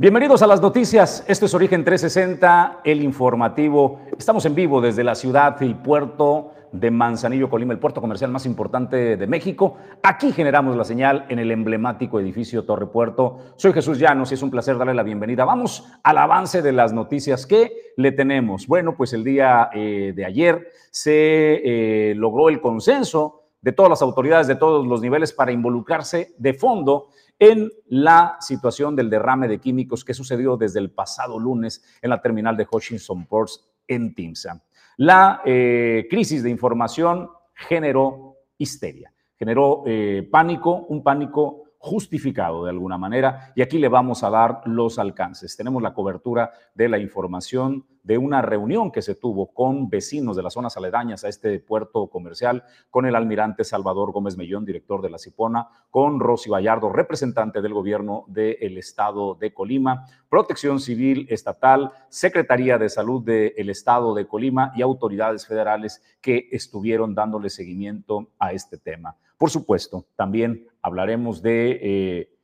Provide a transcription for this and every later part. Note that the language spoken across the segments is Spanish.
Bienvenidos a las noticias. Esto es Origen 360, el informativo. Estamos en vivo desde la ciudad y puerto de Manzanillo, Colima, el puerto comercial más importante de México. Aquí generamos la señal en el emblemático edificio Torre Puerto. Soy Jesús Llanos y es un placer darle la bienvenida. Vamos al avance de las noticias que le tenemos. Bueno, pues el día eh, de ayer se eh, logró el consenso de todas las autoridades de todos los niveles para involucrarse de fondo en la situación del derrame de químicos que sucedió desde el pasado lunes en la terminal de Hutchinson Ports en Timsa. La eh, crisis de información generó histeria, generó eh, pánico, un pánico justificado de alguna manera y aquí le vamos a dar los alcances. Tenemos la cobertura de la información de una reunión que se tuvo con vecinos de las zonas aledañas a este puerto comercial, con el almirante Salvador Gómez Mellón, director de la Cipona, con Rosy Vallardo, representante del gobierno del estado de Colima, Protección Civil Estatal, Secretaría de Salud del estado de Colima y autoridades federales que estuvieron dándole seguimiento a este tema. Por supuesto, también hablaremos de eh,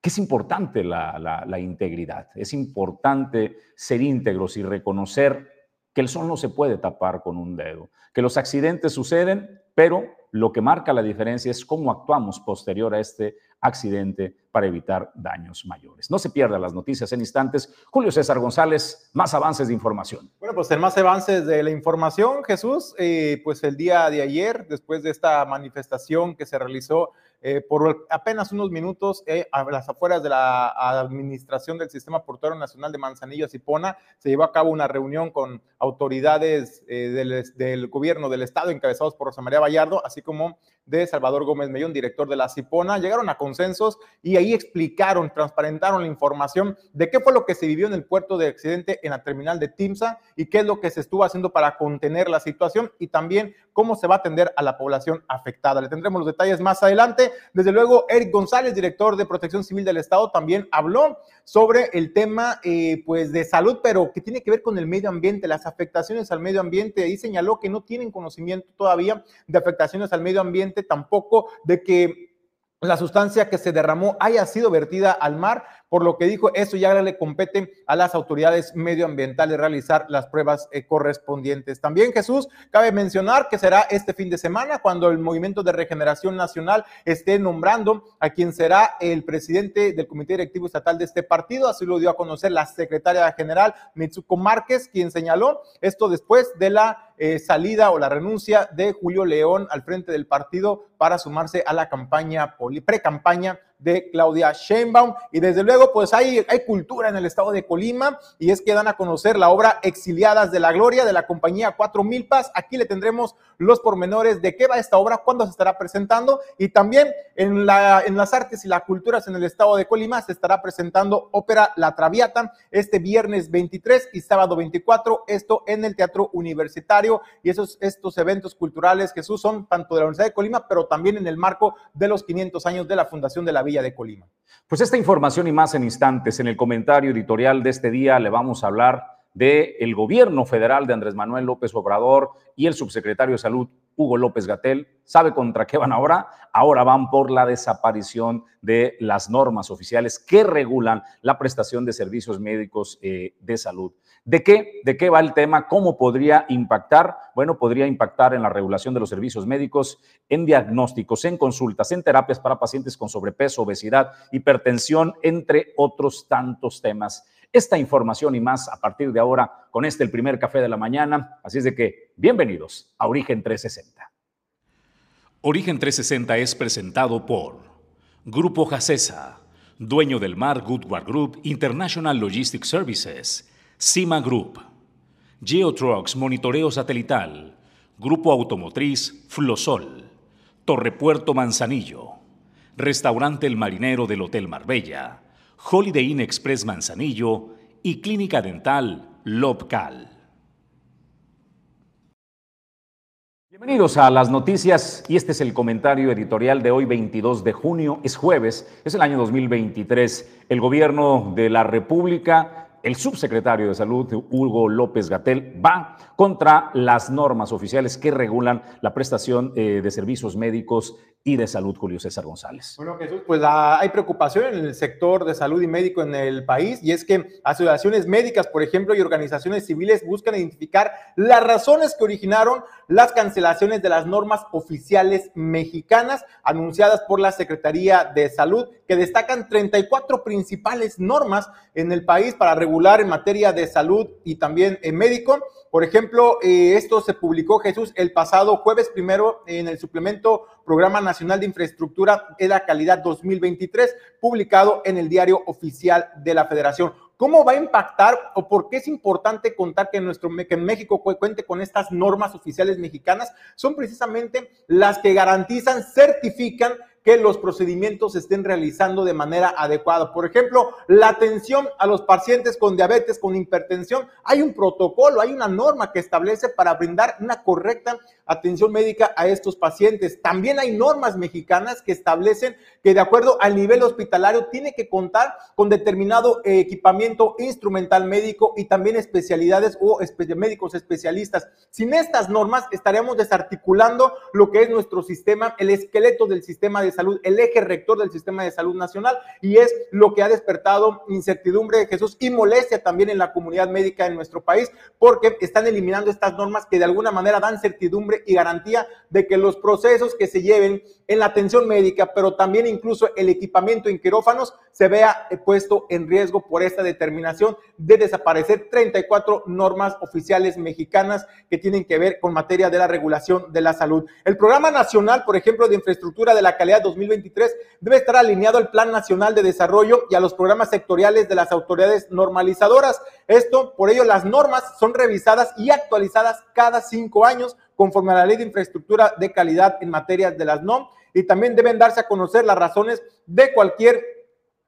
que es importante la, integridad, es importante ser íntegros y reconocer que el sol no se puede tapar con un dedo, que los accidentes suceden, pero lo que marca la diferencia es cómo actuamos posterior a este accidente para evitar daños mayores. No se pierdan las noticias en instantes. Julio César González, más avances de información. Bueno, pues en más avances de la información, Jesús, eh, pues el día de ayer, después de esta manifestación que se realizó eh, por apenas unos minutos eh, a las afueras de la administración del Sistema Portuario Nacional de Manzanillo Cipona, se llevó a cabo una reunión con autoridades del, del, gobierno del estado encabezados por Rosa María Vallardo, así como de Salvador Gómez Mellón, director de la Cipona. Llegaron a consensos y ahí explicaron, transparentaron la información de qué fue lo que se vivió en el puerto de accidente en la terminal de Timsa y qué es lo que se estuvo haciendo para contener la situación y también cómo se va a atender a la población afectada. Le tendremos los detalles más adelante. Desde luego, Eric González, director de Protección Civil del Estado, también habló sobre el tema eh, pues de salud, pero que tiene que ver con el medio ambiente, las afectaciones al medio ambiente. Ahí señaló que no tienen conocimiento todavía de afectaciones al medio ambiente, tampoco de que la sustancia que se derramó haya sido vertida al mar, por lo que dijo, eso ya le compete a las autoridades medioambientales realizar las pruebas eh, correspondientes. También, Jesús, cabe mencionar que será este fin de semana cuando el Movimiento de Regeneración Nacional esté nombrando a quien será el presidente del Comité Directivo Estatal de este partido. Así lo dio a conocer la secretaria general Mitsuko Márquez, quien señaló esto después de la eh, salida o la renuncia de Julio León al frente del partido para sumarse a la campaña, pre-campaña de Claudia Sheinbaum. Y desde luego, pues hay, hay cultura en el estado de Colima y es que dan a conocer la obra Exiliadas de la Gloria de la compañía Cuatro Milpas. Aquí le tendremos los pormenores de qué va esta obra, cuándo se estará presentando y también en, la, en las artes y las culturas en el estado de Colima se estará presentando ópera La Traviata este viernes 23 y sábado 24, esto en el Teatro Universitario y esos, estos eventos culturales, Jesús, son tanto de la Universidad de Colima, pero también en el marco de los 500 años de la Fundación de la Villa de Colima. Pues esta información y más en instantes, en el comentario editorial de este día le vamos a hablar del el gobierno federal de Andrés Manuel López Obrador y el subsecretario de Salud, Hugo López Gatel. ¿Sabe contra qué van ahora? Ahora van por la desaparición de las normas oficiales que regulan la prestación de servicios médicos eh, de salud. ¿De qué? ¿De qué va el tema? ¿Cómo podría impactar? Bueno, podría impactar en la regulación de los servicios médicos, en diagnósticos, en consultas, en terapias para pacientes con sobrepeso, obesidad, hipertensión, entre otros tantos temas. Esta información y más a partir de ahora con este el primer café de la mañana. Así es de que bienvenidos a Origen 360. Origen 360 es presentado por Grupo Jacesa, dueño del mar Goodward Group International Logistics Services CIMA Group, Geotrucks Monitoreo Satelital, Grupo Automotriz Flosol, Torrepuerto Manzanillo, Restaurante El Marinero del Hotel Marbella, Holiday Inn Express Manzanillo y Clínica Dental Lobcal. Bienvenidos a las noticias y este es el comentario editorial de hoy 22 de junio, es jueves, es el año 2023. El gobierno de la República el subsecretario de Salud, Hugo López Gatel, va contra las normas oficiales que regulan la prestación eh, de servicios médicos y de salud, Julio César González. Bueno, Jesús, pues ah, hay preocupación en el sector de salud y médico en el país y es que asociaciones médicas, por ejemplo, y organizaciones civiles buscan identificar las razones que originaron las cancelaciones de las normas oficiales mexicanas anunciadas por la Secretaría de Salud, que destacan 34 principales normas en el país para regular en materia de salud y también en médico. Por ejemplo, eh, esto se publicó, Jesús, el pasado jueves primero en el suplemento Programa Nacional de Infraestructura de la Calidad 2023, publicado en el diario oficial de la Federación. ¿Cómo va a impactar o por qué es importante contar que, nuestro, que México cuente con estas normas oficiales mexicanas? Son precisamente las que garantizan, certifican que los procedimientos se estén realizando de manera adecuada. Por ejemplo, la atención a los pacientes con diabetes, con hipertensión, hay un protocolo, hay una norma que establece para brindar una correcta atención médica a estos pacientes. También hay normas mexicanas que establecen que de acuerdo al nivel hospitalario tiene que contar con determinado equipamiento instrumental médico y también especialidades o médicos especialistas. Sin estas normas estaríamos desarticulando lo que es nuestro sistema, el esqueleto del sistema de salud, el eje rector del sistema de salud nacional y es lo que ha despertado incertidumbre de Jesús y molestia también en la comunidad médica en nuestro país porque están eliminando estas normas que de alguna manera dan certidumbre y garantía de que los procesos que se lleven en la atención médica, pero también incluso el equipamiento en quirófanos, se vea puesto en riesgo por esta determinación de desaparecer 34 normas oficiales mexicanas que tienen que ver con materia de la regulación de la salud. El Programa Nacional, por ejemplo, de Infraestructura de la Calidad 2023 debe estar alineado al Plan Nacional de Desarrollo y a los programas sectoriales de las autoridades normalizadoras. Esto, por ello, las normas son revisadas y actualizadas cada cinco años conforme a la Ley de Infraestructura de Calidad en materia de las NOM y también deben darse a conocer las razones de cualquier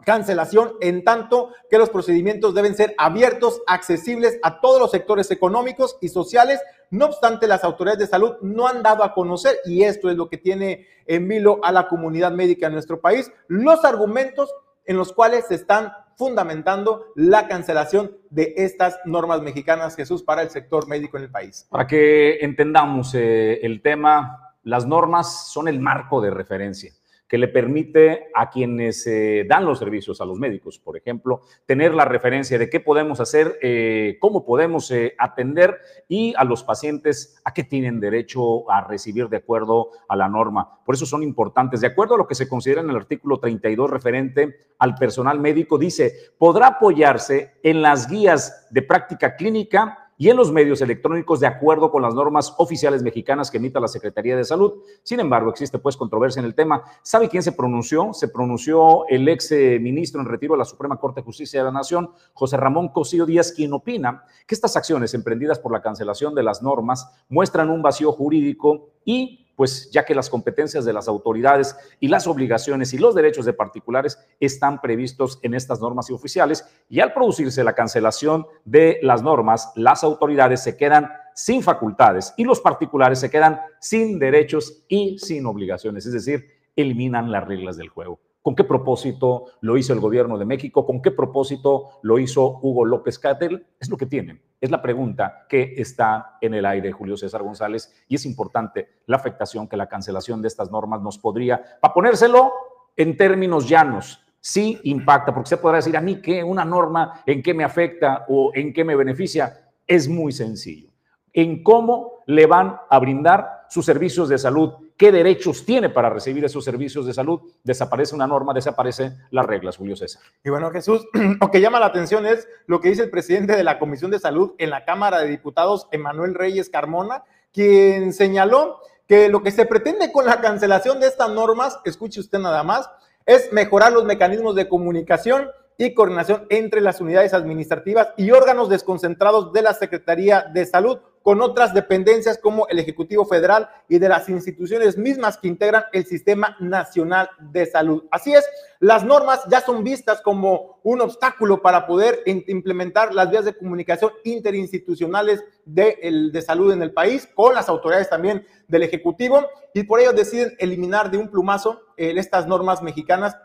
cancelación, en tanto que los procedimientos deben ser abiertos, accesibles a todos los sectores económicos y sociales. No obstante, las autoridades de salud no han dado a conocer, y esto es lo que tiene en vilo a la comunidad médica en nuestro país, los argumentos en los cuales se están fundamentando la cancelación de estas normas mexicanas, Jesús, para el sector médico en el país. Para que entendamos eh, el tema, las normas son el marco de referencia que le permite a quienes eh, dan los servicios a los médicos, por ejemplo, tener la referencia de qué podemos hacer, eh, cómo podemos eh, atender y a los pacientes a qué tienen derecho a recibir de acuerdo a la norma. Por eso son importantes. De acuerdo a lo que se considera en el artículo 32 referente al personal médico, dice, podrá apoyarse en las guías de práctica clínica y en los medios electrónicos de acuerdo con las normas oficiales mexicanas que emita la Secretaría de Salud. Sin embargo, existe pues controversia en el tema. ¿Sabe quién se pronunció? Se pronunció el ex eh, ministro en retiro de la Suprema Corte de Justicia de la Nación, José Ramón Cosío Díaz, quien opina que estas acciones emprendidas por la cancelación de las normas muestran un vacío jurídico y pues ya que las competencias de las autoridades y las obligaciones y los derechos de particulares están previstos en estas normas y oficiales, y al producirse la cancelación de las normas, las autoridades se quedan sin facultades y los particulares se quedan sin derechos y sin obligaciones, es decir, eliminan las reglas del juego. ¿Con qué propósito lo hizo el gobierno de México? ¿Con qué propósito lo hizo Hugo López Catel? Es lo que tienen. Es la pregunta que está en el aire, Julio César González, y es importante la afectación que la cancelación de estas normas nos podría, para ponérselo en términos llanos, sí impacta, porque se podrá decir a mí que una norma en qué me afecta o en qué me beneficia. Es muy sencillo. En cómo le van a brindar sus servicios de salud qué derechos tiene para recibir esos servicios de salud. Desaparece una norma, desaparecen las reglas, Julio César. Y bueno, Jesús, lo que llama la atención es lo que dice el presidente de la Comisión de Salud en la Cámara de Diputados, Emanuel Reyes Carmona, quien señaló que lo que se pretende con la cancelación de estas normas, escuche usted nada más, es mejorar los mecanismos de comunicación y coordinación entre las unidades administrativas y órganos desconcentrados de la Secretaría de Salud con otras dependencias como el Ejecutivo Federal y de las instituciones mismas que integran el Sistema Nacional de Salud. Así es, las normas ya son vistas como un obstáculo para poder implementar las vías de comunicación interinstitucionales de, de salud en el país, con las autoridades también del Ejecutivo, y por ello deciden eliminar de un plumazo eh, estas normas mexicanas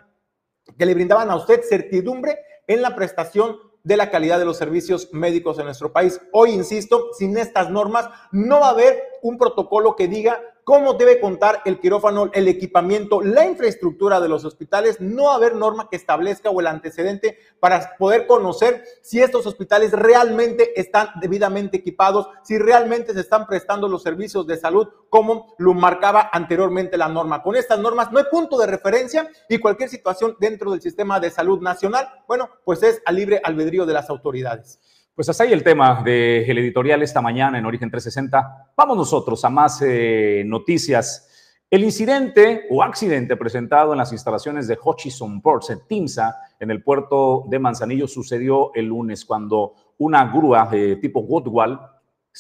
que le brindaban a usted certidumbre en la prestación de la calidad de los servicios médicos en nuestro país. Hoy, insisto, sin estas normas no va a haber un protocolo que diga cómo debe contar el quirófano, el equipamiento, la infraestructura de los hospitales. No haber norma que establezca o el antecedente para poder conocer si estos hospitales realmente están debidamente equipados, si realmente se están prestando los servicios de salud como lo marcaba anteriormente la norma. Con estas normas no hay punto de referencia y cualquier situación dentro del sistema de salud nacional, bueno, pues es a libre albedrío de las autoridades. Pues hasta ahí el tema del editorial esta mañana en Origen 360. Vamos nosotros a más eh, noticias. El incidente o accidente presentado en las instalaciones de Hutchison Ports en Timsa, en el puerto de Manzanillo, sucedió el lunes cuando una grúa de tipo Woodwall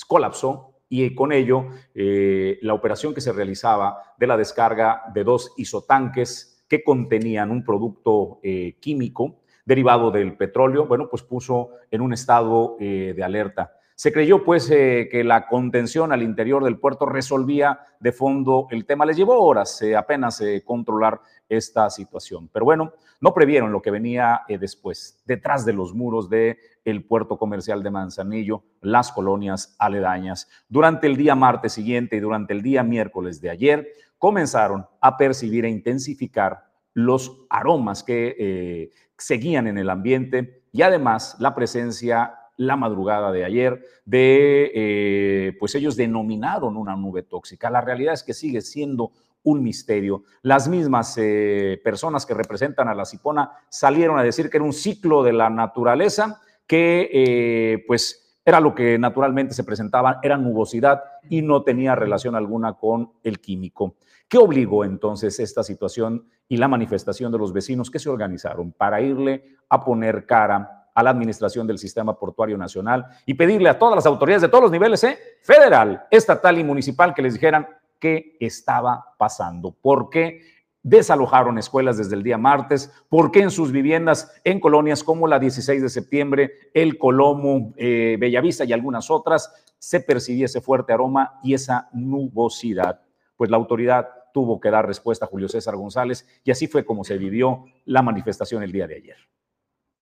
colapsó y con ello eh, la operación que se realizaba de la descarga de dos isotanques que contenían un producto eh, químico derivado del petróleo, bueno, pues puso en un estado eh, de alerta. Se creyó pues eh, que la contención al interior del puerto resolvía de fondo el tema. Les llevó horas eh, apenas controlar esta situación. Pero bueno, no previeron lo que venía después, detrás de los muros del el puerto comercial de Manzanillo, las colonias aledañas. Durante el día martes siguiente y durante el día miércoles de ayer, comenzaron a percibir e intensificar los aromas que seguían en el ambiente y además la presencia la madrugada de ayer de, eh, pues ellos denominaron una nube tóxica. La realidad es que sigue siendo un misterio. Las mismas eh, personas que representan a la Cipona salieron a decir que era un ciclo de la naturaleza, que eh, pues era lo que naturalmente se presentaba, era nubosidad y no tenía relación alguna con el químico. ¿Qué obligó entonces esta situación y la manifestación de los vecinos que se organizaron para irle a poner cara a la administración del sistema portuario nacional y pedirle a todas las autoridades de todos los niveles, ¿eh? federal, estatal y municipal, que les dijeran qué estaba pasando, por qué desalojaron escuelas desde el día martes, por qué en sus viviendas en colonias como la 16 de septiembre, el Colomo, eh, Bellavista y algunas otras, se percibía ese fuerte aroma y esa nubosidad. Pues la autoridad tuvo que dar respuesta Julio César González y así fue como se vivió la manifestación el día de ayer.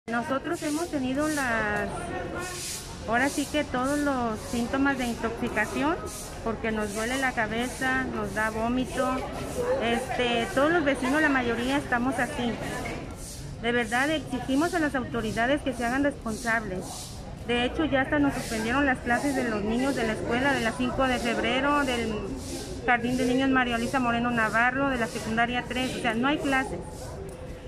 Nosotros hemos tenido las, ahora sí que todos los síntomas de intoxicación, porque nos duele la cabeza, nos da vómito, este, todos los vecinos, la mayoría estamos así. De verdad exigimos a las autoridades que se hagan responsables. De hecho, ya hasta nos suspendieron las clases de los niños de la escuela de las 5 de febrero, del Jardín de Niños María Luisa Moreno Navarro, de la secundaria 3, o sea, no hay clases.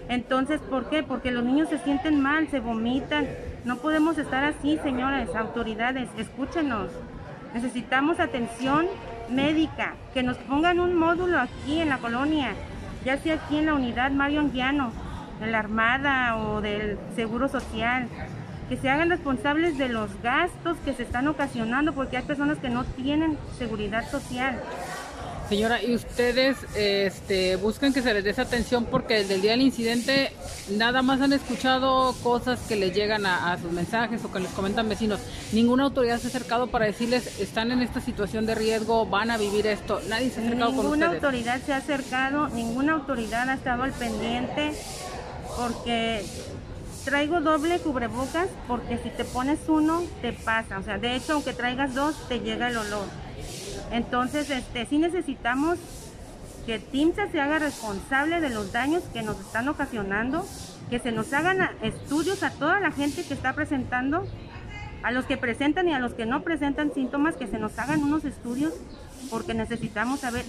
Entonces, ¿por qué? Porque los niños se sienten mal, se vomitan. No podemos estar así, señores, autoridades, escúchenos. Necesitamos atención médica, que nos pongan un módulo aquí en la colonia, ya sea aquí en la unidad Mario Anguiano, de la Armada o del Seguro Social, que se hagan responsables de los gastos que se están ocasionando, porque hay personas que no tienen seguridad social. Señora, ¿y ustedes este, buscan que se les dé esa atención porque desde el día del incidente nada más han escuchado cosas que les llegan a, sus mensajes o que les comentan vecinos? Ninguna autoridad se ha acercado para decirles están en esta situación de riesgo, van a vivir esto. Nadie se ha acercado con ustedes. Ninguna autoridad se ha acercado, ninguna autoridad ha estado al pendiente porque traigo doble cubrebocas porque si te pones uno te pasa. O sea, de hecho, aunque traigas dos, te llega el olor. Entonces, este, sí necesitamos que TIMSA se haga responsable de los daños que nos están ocasionando, que se nos hagan estudios a toda la gente que está presentando, a los que presentan y a los que no presentan síntomas, que se nos hagan unos estudios, porque necesitamos saber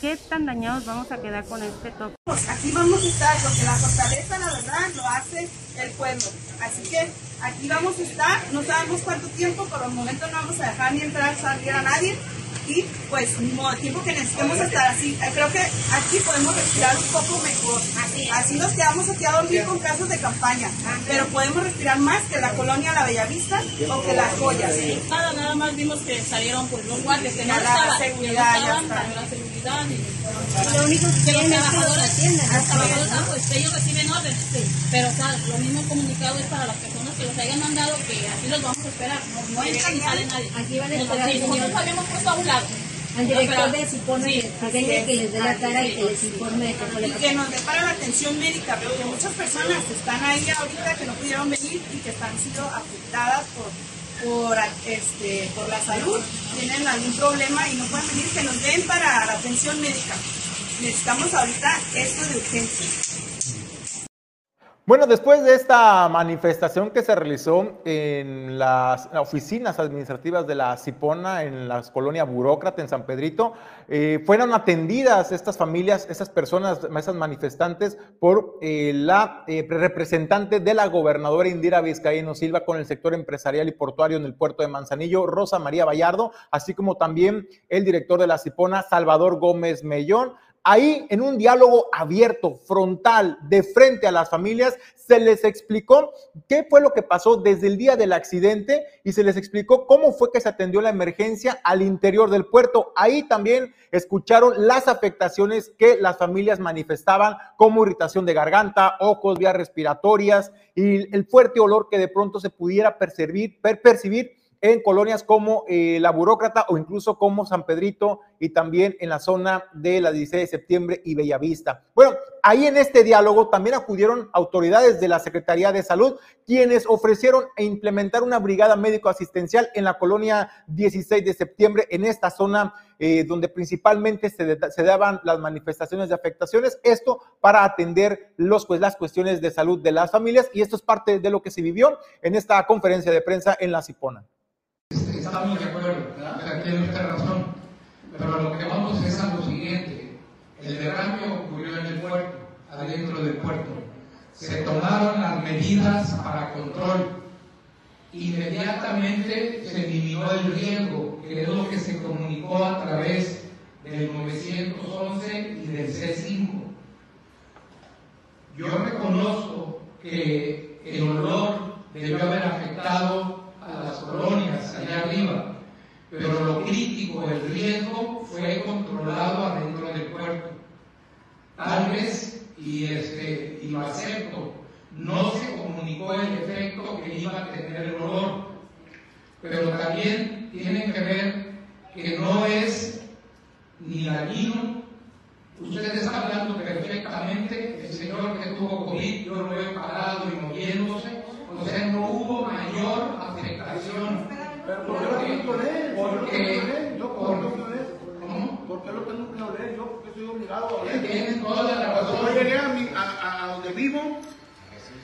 qué tan dañados vamos a quedar con este toque. Aquí vamos a estar, porque la fortaleza, la verdad, lo hace el pueblo. Así que aquí vamos a estar, no sabemos cuánto tiempo, por el momento no vamos a dejar ni entrar, salir a nadie y pues mismo tiempo que necesitemos estar así. Eh, creo que aquí podemos respirar un poco mejor. Así, así nos quedamos aquí a dormir con casos de campaña, pero podemos respirar más que la colonia La Bellavista o que las joyas. Nada, nada más vimos que salieron pues los guardias que no la seguridad, ya la seguridad lo único que los trabajadores, los trabajadores pues ellos reciben órdenes, pero o sea, lo mismo comunicado es para las personas que los hayan mandado que así los vamos a esperar, no, no entra ni sale nadie. Aquí van a esperar. Nosotros habíamos puesto a un lado al director de Cipona que venga que les dé la cara y que les informe de Y que nos depara la atención médica, porque muchas personas están ahí ahorita que no pudieron venir y que están siendo afectadas por por, este, por la salud, tienen algún problema y no pueden venir, que nos den para la atención médica. Necesitamos ahorita esto de urgencia. Bueno, después de esta manifestación que se realizó en las oficinas administrativas de la Cipona, en la colonia Burócrata, en San Pedrito, eh, fueron atendidas estas familias, estas personas, esas manifestantes, por eh, la eh, representante de la gobernadora Indira Vizcaíno Silva con el sector empresarial y portuario en el puerto de Manzanillo, Rosa María Vallardo, así como también el director de la Cipona, Salvador Gómez Mellón ahí en un diálogo abierto, frontal, de frente a las familias, se les explicó qué fue lo que pasó desde el día del accidente y se les explicó cómo fue que se atendió la emergencia al interior del puerto. Ahí también escucharon las afectaciones que las familias manifestaban, como irritación de garganta, ojos, vías respiratorias y el fuerte olor que de pronto se pudiera percibir, percibir en colonias como eh, La Burócrata o incluso como San Pedrito y también en la zona de la 16 de septiembre y Bellavista. Bueno, ahí en este diálogo también acudieron autoridades de la Secretaría de Salud, quienes ofrecieron e implementar una brigada médico-asistencial en la colonia 16 de septiembre, en esta zona eh, donde principalmente se, daban las manifestaciones de afectaciones, esto para atender pues, las cuestiones de salud de las familias y esto es parte de lo que se vivió en esta conferencia de prensa en La Cipona estamos de acuerdo, ¿verdad? tiene usted razón. Pero lo que vamos es a lo siguiente. El derrame ocurrió en el puerto, adentro del puerto. Se tomaron las medidas para control. Inmediatamente se eliminó el riesgo, que es lo que se comunicó a través del 911 y del C5. Yo reconozco que el olor debió haber afectado a las colonias arriba, pero lo crítico, el riesgo fue controlado adentro del puerto. Tal vez, y, este, y lo acepto, no se comunicó el efecto que iba a tener el olor, pero también tiene que ver que no es ni dañino. Usted está hablando perfectamente, el señor que tuvo COVID, yo lo veo parado y moviéndose, o sea, no hubo mayor afectación. ¿Pero por qué lo tengo que oler? ¿Por qué lo tengo que Yo, ¿por qué lo. ¿Por qué lo tengo que oler? Yo, porque soy obligado a oler. Tienes toda la razón. Cuando yo llegué a, mi, a, a, donde vivo,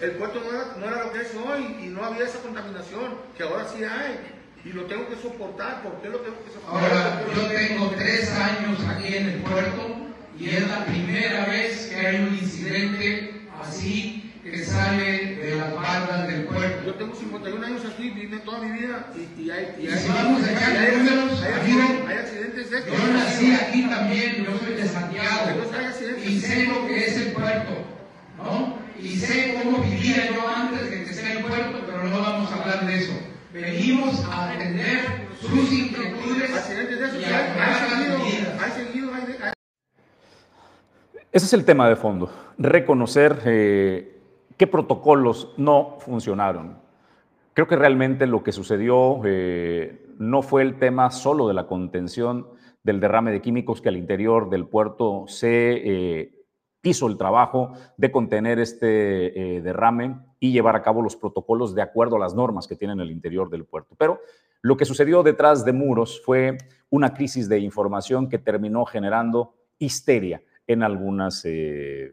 el puerto no era, no era lo que es hoy y no había esa contaminación, que ahora sí hay y lo tengo que soportar. ¿Por qué lo tengo que soportar? Ahora, yo tengo tres años aquí en el puerto y es la primera vez que hay un incidente así que sale de las bardas del puerto. Yo tengo 51 años aquí, vine toda mi vida y, y hay, y hay, vamos a echar hay, números, hay, hay, accidentes de Yo nací aquí también, yo soy de Santiago y sé lo que es el puerto, ¿no? Y sé cómo vivía yo antes de que sea el puerto, pero no vamos a hablar de eso. Venimos a atender sus inquietudes accidentes de eso. y a tomar las medidas. Hay seguido, hay, hay... Ese es el tema de fondo, reconocer eh, qué protocolos no funcionaron. Creo que realmente lo que sucedió eh, no fue el tema solo de la contención del derrame de químicos que al interior del puerto se eh, hizo el trabajo de contener este eh, derrame y llevar a cabo los protocolos de acuerdo a las normas que tienen el interior del puerto. Pero lo que sucedió detrás de muros fue una crisis de información que terminó generando histeria en algunas eh,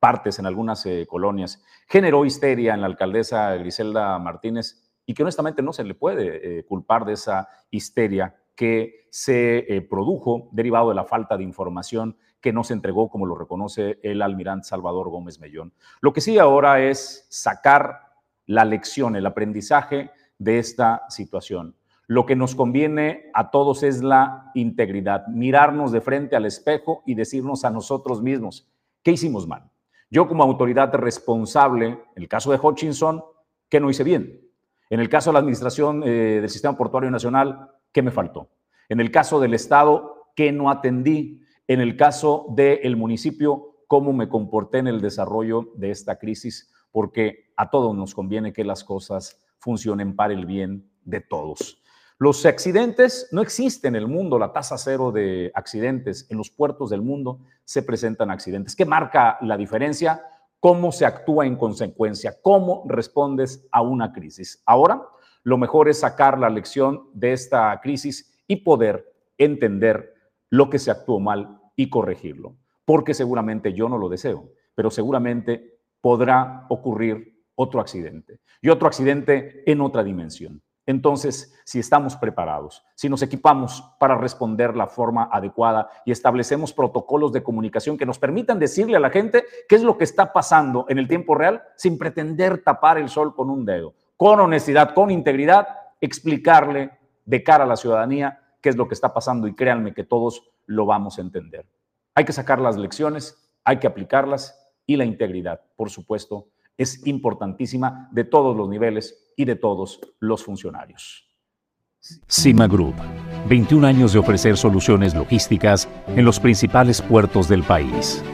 partes, en algunas eh, colonias. Generó histeria en la alcaldesa Griselda Martínez y que honestamente no se le puede eh, culpar de esa histeria que se eh, produjo derivado de la falta de información que no se entregó, como lo reconoce el almirante Salvador Gómez Mellón. Lo que sí ahora es sacar la lección, el aprendizaje de esta situación. Lo que nos conviene a todos es la integridad, mirarnos de frente al espejo y decirnos a nosotros mismos, ¿qué hicimos mal? Yo como autoridad responsable, en el caso de Hutchinson, ¿qué no hice bien? En el caso de la administración eh, del Sistema Portuario Nacional, ¿qué me faltó? En el caso del Estado, ¿qué no atendí? En el caso del municipio, ¿cómo me comporté en el desarrollo de esta crisis? Porque a todos nos conviene que las cosas funcionen para el bien de todos. Los accidentes no existen en el mundo, la tasa cero de accidentes. En los puertos del mundo se presentan accidentes. ¿Qué marca la diferencia? Cómo se actúa en consecuencia, cómo respondes a una crisis. Ahora, lo mejor es sacar la lección de esta crisis y poder entender lo que se actuó mal y corregirlo. Porque seguramente yo no lo deseo, pero seguramente podrá ocurrir otro accidente y otro accidente en otra dimensión. Entonces, si estamos preparados, si nos equipamos para responder la forma adecuada y establecemos protocolos de comunicación que nos permitan decirle a la gente qué es lo que está pasando en el tiempo real sin pretender tapar el sol con un dedo, con honestidad, con integridad, explicarle de cara a la ciudadanía qué es lo que está pasando y créanme que todos lo vamos a entender. Hay que sacar las lecciones, hay que aplicarlas y la integridad, por supuesto, es importantísima de todos los niveles y de todos los funcionarios. Cima Group, 21 años de ofrecer soluciones logísticas en los principales puertos del país.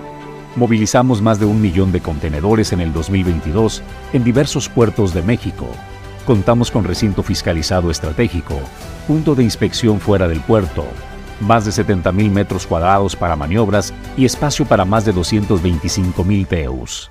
Movilizamos más de un millón de contenedores en el 2022 en diversos puertos de México. Contamos con recinto fiscalizado estratégico, punto de inspección fuera del puerto, más de 70.000 metros cuadrados para maniobras y espacio para más de 225.000 TEUs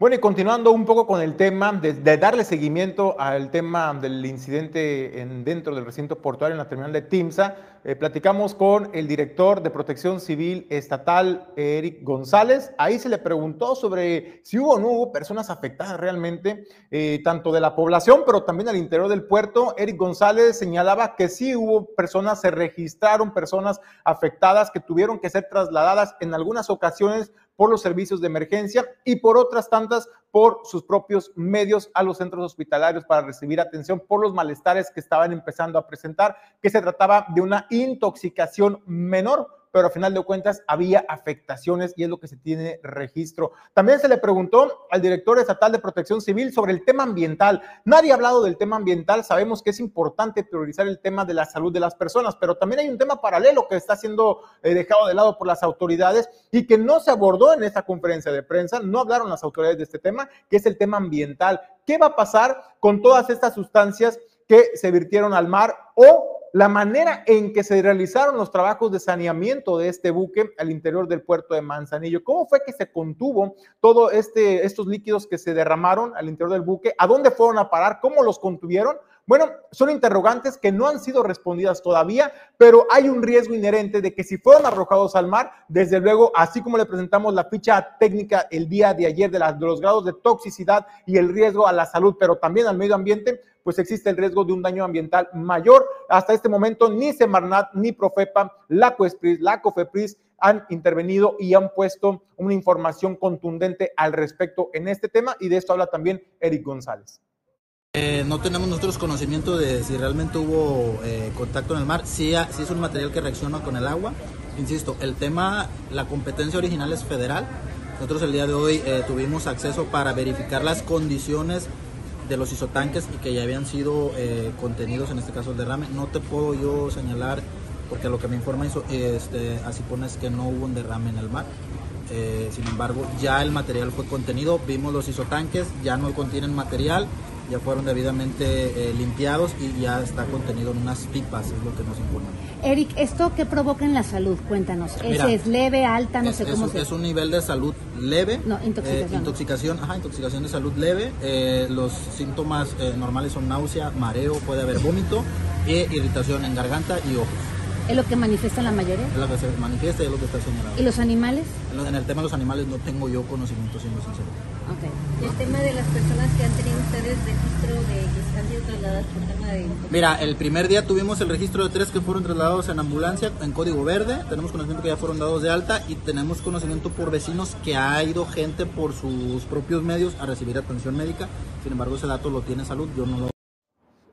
Bueno, y continuando un poco con el tema de, darle seguimiento al tema del incidente en, dentro del recinto portuario en la terminal de Timsa, eh, platicamos con el director de Protección Civil Estatal, Eric González. Ahí se le preguntó sobre si hubo o no hubo personas afectadas realmente, eh, tanto de la población, pero también al interior del puerto. Eric González señalaba que sí hubo personas, se registraron personas afectadas que tuvieron que ser trasladadas en algunas ocasiones por los servicios de emergencia y por otras tantas por sus propios medios a los centros hospitalarios para recibir atención por los malestares que estaban empezando a presentar, que se trataba de una intoxicación menor pero al final de cuentas había afectaciones y es lo que se tiene registro. También se le preguntó al director estatal de protección civil sobre el tema ambiental. Nadie ha hablado del tema ambiental, sabemos que es importante priorizar el tema de la salud de las personas, pero también hay un tema paralelo que está siendo eh, dejado de lado por las autoridades y que no se abordó en esta conferencia de prensa, no hablaron las autoridades de este tema, que es el tema ambiental. ¿Qué va a pasar con todas estas sustancias que se virtieron al mar o la manera en que se realizaron los trabajos de saneamiento de este buque al interior del puerto de Manzanillo. ¿Cómo fue que se contuvo todos este, estos líquidos que se derramaron al interior del buque? ¿A dónde fueron a parar? ¿Cómo los contuvieron? Bueno, son interrogantes que no han sido respondidas todavía, pero hay un riesgo inherente de que si fueron arrojados al mar, desde luego, así como le presentamos la ficha técnica el día de ayer de, de los grados de toxicidad y el riesgo a la salud, pero también al medio ambiente, pues existe el riesgo de un daño ambiental mayor. Hasta este momento ni Semarnat, ni Profepa, la Cuespris, la Cofepris han intervenido y han puesto una información contundente al respecto en este tema y de esto habla también Eric González. Eh, no tenemos nosotros conocimiento de si realmente hubo eh, contacto en el mar, si, si, es un material que reacciona con el agua. Insisto, el tema, la competencia original es federal. Nosotros el día de hoy eh, tuvimos acceso para verificar las condiciones de los isotanques y que ya habían sido eh, contenidos, en este caso el derrame. No te puedo yo señalar porque lo que me informa este, así pones que no hubo un derrame en el mar. Eh, sin embargo, ya el material fue contenido, vimos los isotanques, ya no contienen material, ya fueron debidamente eh, limpiados y ya está contenido en unas pipas, es lo que nos informa. Eric, ¿esto qué provoca en la salud? Cuéntanos. ¿Es, es leve, alta, no es, sé es cómo un, se es un nivel de salud leve. No, intoxicación. eh, intoxicación, ajá, intoxicación de salud leve. Eh, los síntomas eh, normales son náusea, mareo, puede haber vómito e irritación en garganta y ojos. ¿Es lo que manifiesta la mayoría? Es lo que se manifiesta y es lo que está señalado. ¿Y los animales? En el tema de los animales no tengo yo conocimiento, siendo sincero. El tema de las personas que han tenido ustedes registro de que han sido trasladadas por tema de... Mira, el primer día tuvimos el registro de tres que fueron trasladados en ambulancia en código verde. Tenemos conocimiento que ya fueron dados de alta y tenemos conocimiento por vecinos que ha ido gente por sus propios medios a recibir atención médica. Sin embargo, ese dato lo tiene salud, yo no lo.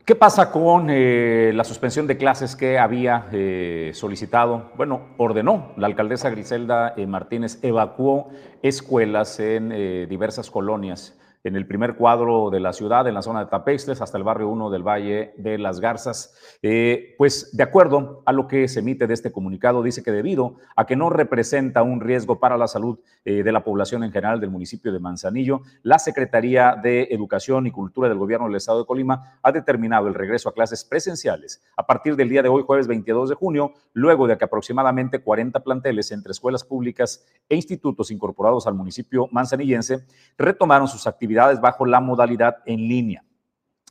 ¿Qué pasa con eh, la suspensión de clases que había eh, solicitado? Bueno, ordenó la alcaldesa Griselda eh, Martínez, evacuó escuelas en eh, diversas colonias, en el primer cuadro de la ciudad, en la zona de Tapexles, hasta el barrio 1 del Valle de las Garzas. Eh, pues de acuerdo a lo que se emite de este comunicado, dice que debido a que no representa un riesgo para la salud eh, de la población en general del municipio de Manzanillo, la Secretaría de Educación y Cultura del Gobierno del Estado de Colima ha determinado el regreso a clases presenciales a partir del día de hoy, jueves 22 de junio, luego de que aproximadamente 40 planteles entre escuelas públicas e institutos incorporados al municipio manzanillense retomaron sus bajo la modalidad en línea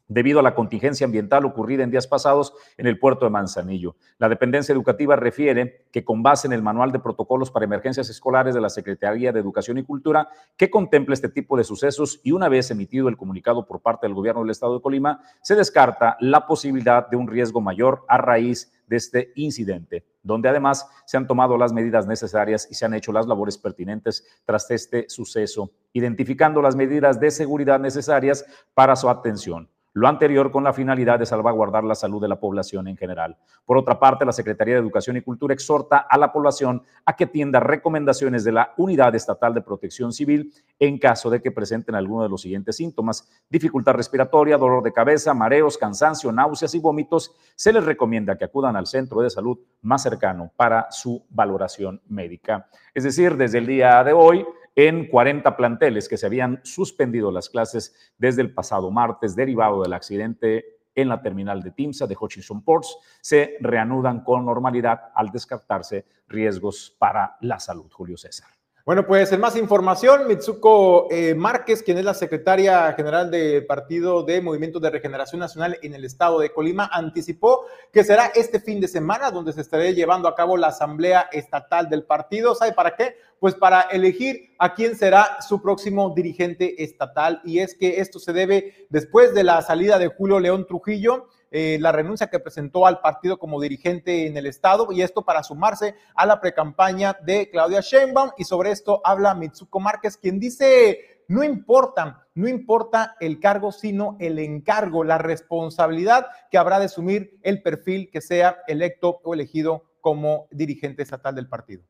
debido a la contingencia ambiental ocurrida en días pasados en el puerto de Manzanillo. La dependencia educativa refiere que con base en el manual de protocolos para emergencias escolares de la Secretaría de Educación y Cultura, que contempla este tipo de sucesos y una vez emitido el comunicado por parte del gobierno del estado de Colima, se descarta la posibilidad de un riesgo mayor a raíz de este incidente, donde además se han tomado las medidas necesarias y se han hecho las labores pertinentes tras este suceso, identificando las medidas de seguridad necesarias para su atención. Lo anterior con la finalidad de salvaguardar la salud de la población en general. Por otra parte, la Secretaría de Educación y Cultura exhorta a la población a que atienda recomendaciones de la Unidad Estatal de Protección Civil en caso de que presenten alguno de los siguientes síntomas: dificultad respiratoria, dolor de cabeza, mareos, cansancio, náuseas y vómitos. Se les recomienda que acudan al centro de salud más cercano para su valoración médica. Es decir, desde el día de hoy, en 40 planteles que se habían suspendido las clases desde el pasado martes derivado del accidente en la terminal de Timsa de Hutchinson Ports, se reanudan con normalidad al descartarse riesgos para la salud. Julio César. Bueno, pues en más información, Mitsuko eh, Márquez, quien es la secretaria general del Partido de Movimiento de Regeneración Nacional en el estado de Colima, anticipó que será este fin de semana donde se estará llevando a cabo la asamblea estatal del partido. ¿Sabe para qué? Pues para elegir a quién será su próximo dirigente estatal. Y es que esto se debe después de la salida de Julio León Trujillo, eh, la renuncia que presentó al partido como dirigente en el estado y esto para sumarse a la precampaña de Claudia Sheinbaum y sobre esto habla Mitsuko Márquez quien dice no importa, no importa el cargo, sino el encargo, la responsabilidad que habrá de asumir el perfil que sea electo o elegido como dirigente estatal del partido.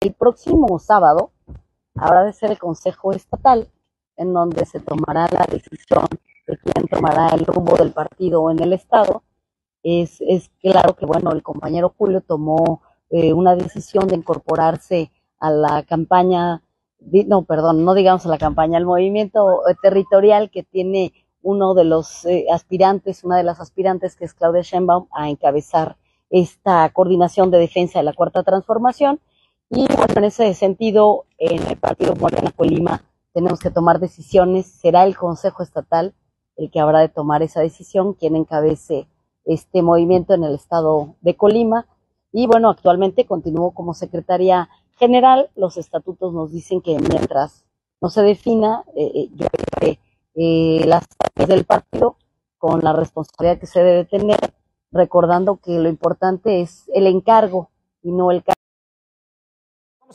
El próximo sábado habrá de ser el Consejo Estatal en donde se tomará la decisión de quién tomará el rumbo del partido en el Estado. Es, es claro que, bueno, el compañero Julio tomó eh, una decisión de incorporarse a la campaña, no, perdón, no digamos a la campaña, al movimiento territorial que tiene uno de los eh, aspirantes, una de las aspirantes que es Claudia Sheinbaum, a encabezar esta coordinación de defensa de la Cuarta Transformación. Y bueno, en ese sentido, en el partido Morena Colima tenemos que tomar decisiones. Será el Consejo Estatal el que habrá de tomar esa decisión, quien encabece este movimiento en el estado de Colima. Y bueno, actualmente continúo como secretaria general. Los estatutos nos dicen que mientras no se defina, eh, yo llevaré eh, las del partido con la responsabilidad que se debe tener, recordando que lo importante es el encargo y no el cargo.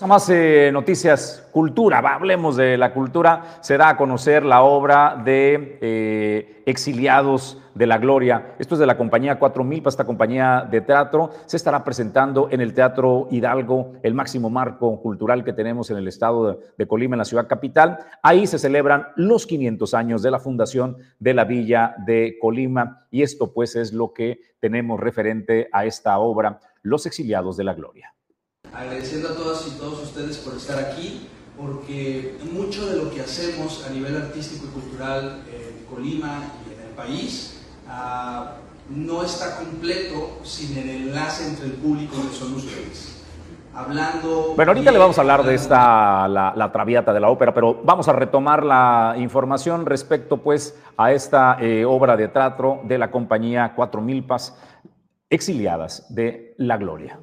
A más eh, noticias, cultura, hablemos de la cultura. Se da a conocer la obra de eh, Exiliados de la Gloria. Esto es de la compañía 4000, para esta compañía de teatro. Se estará presentando en el Teatro Hidalgo, el máximo marco cultural que tenemos en el estado de, de Colima, en la ciudad capital. Ahí se celebran los 500 años de la fundación de la Villa de Colima y esto pues es lo que tenemos referente a esta obra, Los Exiliados de la Gloria agradeciendo a todas y todos ustedes por estar aquí, porque mucho de lo que hacemos a nivel artístico y cultural en Colima y en el país ah, no está completo sin el enlace entre el público que son ustedes. Hablando. Bueno, ahorita le vamos a hablar de esta, la, la, traviata de la ópera, pero vamos a retomar la información respecto, pues, a esta eh, obra de teatro de la compañía Cuatro Milpas, exiliadas de la gloria.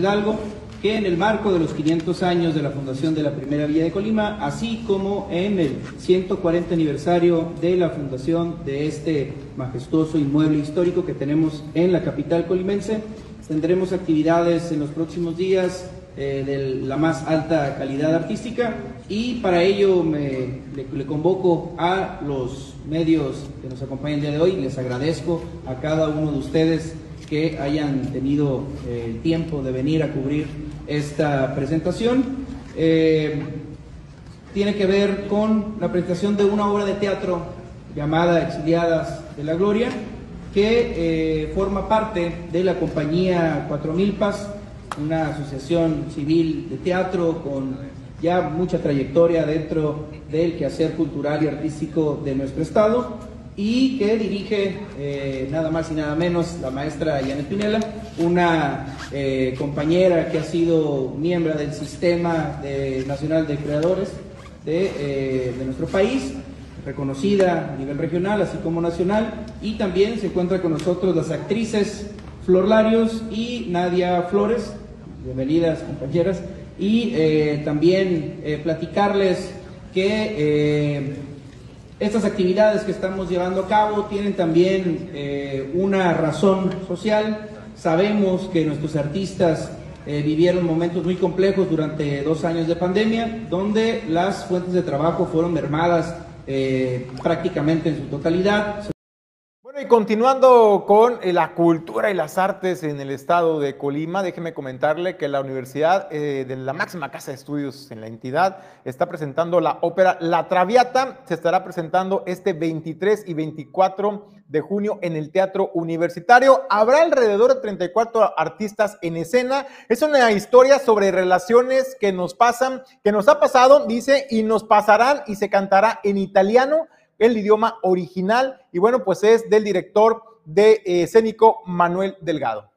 Hidalgo, que en el marco de los 500 años de la fundación de la primera Villa de Colima, así como en el 140 aniversario de la fundación de este majestuoso inmueble histórico que tenemos en la capital colimense, tendremos actividades en los próximos días eh, de la más alta calidad artística y para ello me, le, le convoco a los medios que nos acompañan el día de hoy, les agradezco a cada uno de ustedes que hayan tenido eh, el tiempo de venir a cubrir esta presentación. Eh, tiene que ver con la presentación de una obra de teatro llamada Exiliadas de la Gloria, que eh, forma parte de la compañía Cuatro Milpas, una asociación civil de teatro con ya mucha trayectoria dentro del quehacer cultural y artístico de nuestro estado y que dirige eh, nada más y nada menos la maestra Janet Pinela, una eh, compañera que ha sido miembro del Sistema Nacional de Creadores de, eh, de, nuestro país, reconocida a nivel regional así como nacional, y también se encuentra con nosotros las actrices Flor Larios y Nadia Flores, bienvenidas compañeras, y también platicarles que estas actividades que estamos llevando a cabo tienen también eh, una razón social. Sabemos que nuestros artistas eh, vivieron momentos muy complejos durante dos años de pandemia, donde las fuentes de trabajo fueron mermadas eh, prácticamente en su totalidad. Continuando con eh, la cultura y las artes en el estado de Colima, déjeme comentarle que la Universidad eh, de la máxima casa de estudios en la entidad está presentando la ópera La Traviata. Se estará presentando este 23 y 24 de junio en el Teatro Universitario. Habrá alrededor de 34 artistas en escena. Es una historia sobre relaciones que nos pasan, que nos ha pasado, dice, y nos pasarán y se cantará en italiano el idioma original y bueno, pues es del director de eh, escénico Manuel Delgado.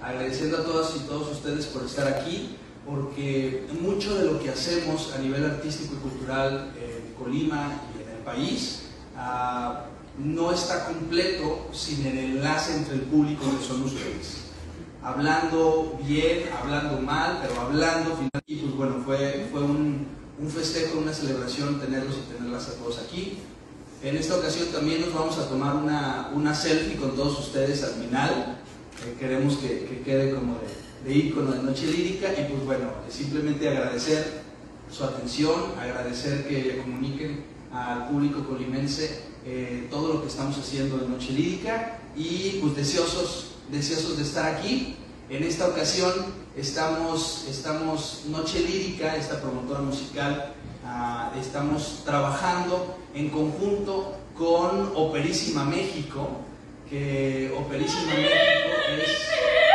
Agradeciendo a todas y todos ustedes por estar aquí, porque mucho de lo que hacemos a nivel artístico y cultural en Colima y en el país uh, no está completo sin el enlace entre el público que son ustedes. Hablando bien, hablando mal, pero hablando, y pues bueno, fue, fue un, un festejo, una celebración tenerlos y tenerlas a todos aquí. En esta ocasión también nos vamos a tomar una, una selfie con todos ustedes al final. Eh, queremos que, que, quede como de, de ícono de Noche Lírica y pues bueno, simplemente agradecer su atención, agradecer que comuniquen al público colimense eh, todo lo que estamos haciendo de Noche Lírica y pues deseosos, deseosos de estar aquí. En esta ocasión estamos, estamos Noche Lírica, esta promotora musical, uh, estamos trabajando en conjunto con Operísima México, que Operísima México es...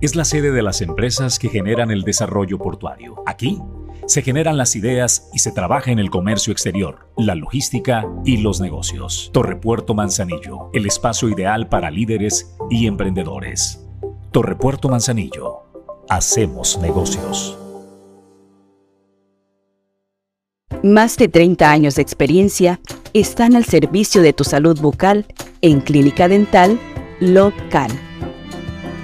Es la sede de las empresas que generan el desarrollo portuario. Aquí se generan las ideas y se trabaja en el comercio exterior, la logística y los negocios. Torrepuerto Manzanillo, el espacio ideal para líderes y emprendedores. Torrepuerto Manzanillo, hacemos negocios. Más de 30 años de experiencia están al servicio de tu salud bucal en Clínica Dental Local.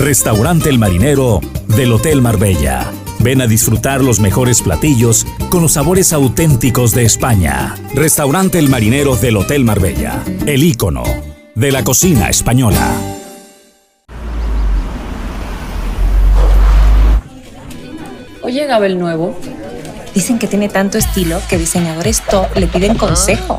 Restaurante El Marinero del Hotel Marbella. Ven a disfrutar los mejores platillos con los sabores auténticos de España. Restaurante El Marinero del Hotel Marbella. El icono de la cocina española. Hoy llegaba el nuevo. Dicen que tiene tanto estilo que diseñadores top le piden consejo.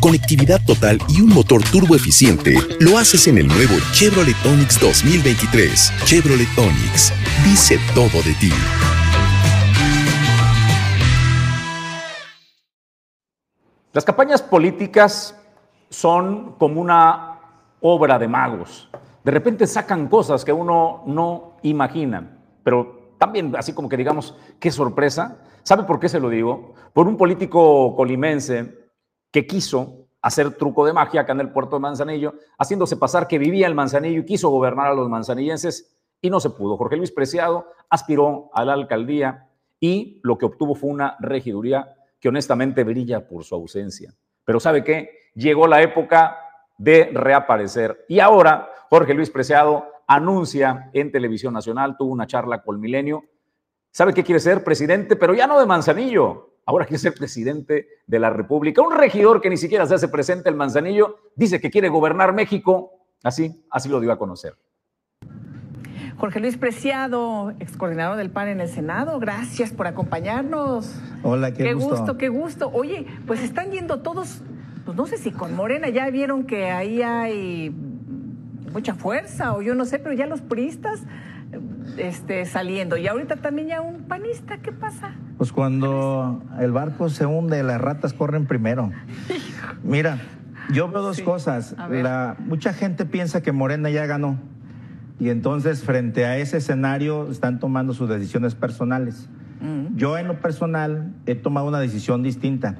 conectividad total y un motor turbo eficiente, lo haces en el nuevo Chevrolet Onix 2023. Chevrolet Onix dice todo de ti. Las campañas políticas son como una obra de magos. De repente sacan cosas que uno no imagina, pero también así como que digamos, qué sorpresa. ¿Sabe por qué se lo digo? Por un político colimense que quiso hacer truco de magia acá en el puerto de Manzanillo, haciéndose pasar que vivía en Manzanillo y quiso gobernar a los manzanillenses y no se pudo. Jorge Luis Preciado aspiró a la alcaldía y lo que obtuvo fue una regiduría que honestamente brilla por su ausencia. Pero ¿sabe qué? Llegó la época de reaparecer y ahora Jorge Luis Preciado anuncia en Televisión Nacional, tuvo una charla con Milenio, ¿Sabe qué quiere ser? Presidente, pero ya no de Manzanillo. Ahora quiere ser presidente de la República. Un regidor que ni siquiera se hace presente en Manzanillo dice que quiere gobernar México. Así, así lo dio a conocer. Jorge Luis Preciado, ex coordinador del PAN en el Senado, gracias por acompañarnos. Hola, qué, qué gusto. gusto. Qué gusto, Oye, pues están yendo todos, pues no sé si con Morena ya vieron que ahí hay mucha fuerza o yo no sé, pero ya los priistas este, saliendo. Y ahorita también ya un panista, ¿qué pasa? Pues cuando el barco se hunde, las ratas corren primero. Mira, yo veo dos sí. cosas. La, mucha gente piensa que Morena ya ganó. Y entonces, frente a ese escenario, están tomando sus decisiones personales. Mm. Yo, en lo personal, he tomado una decisión distinta.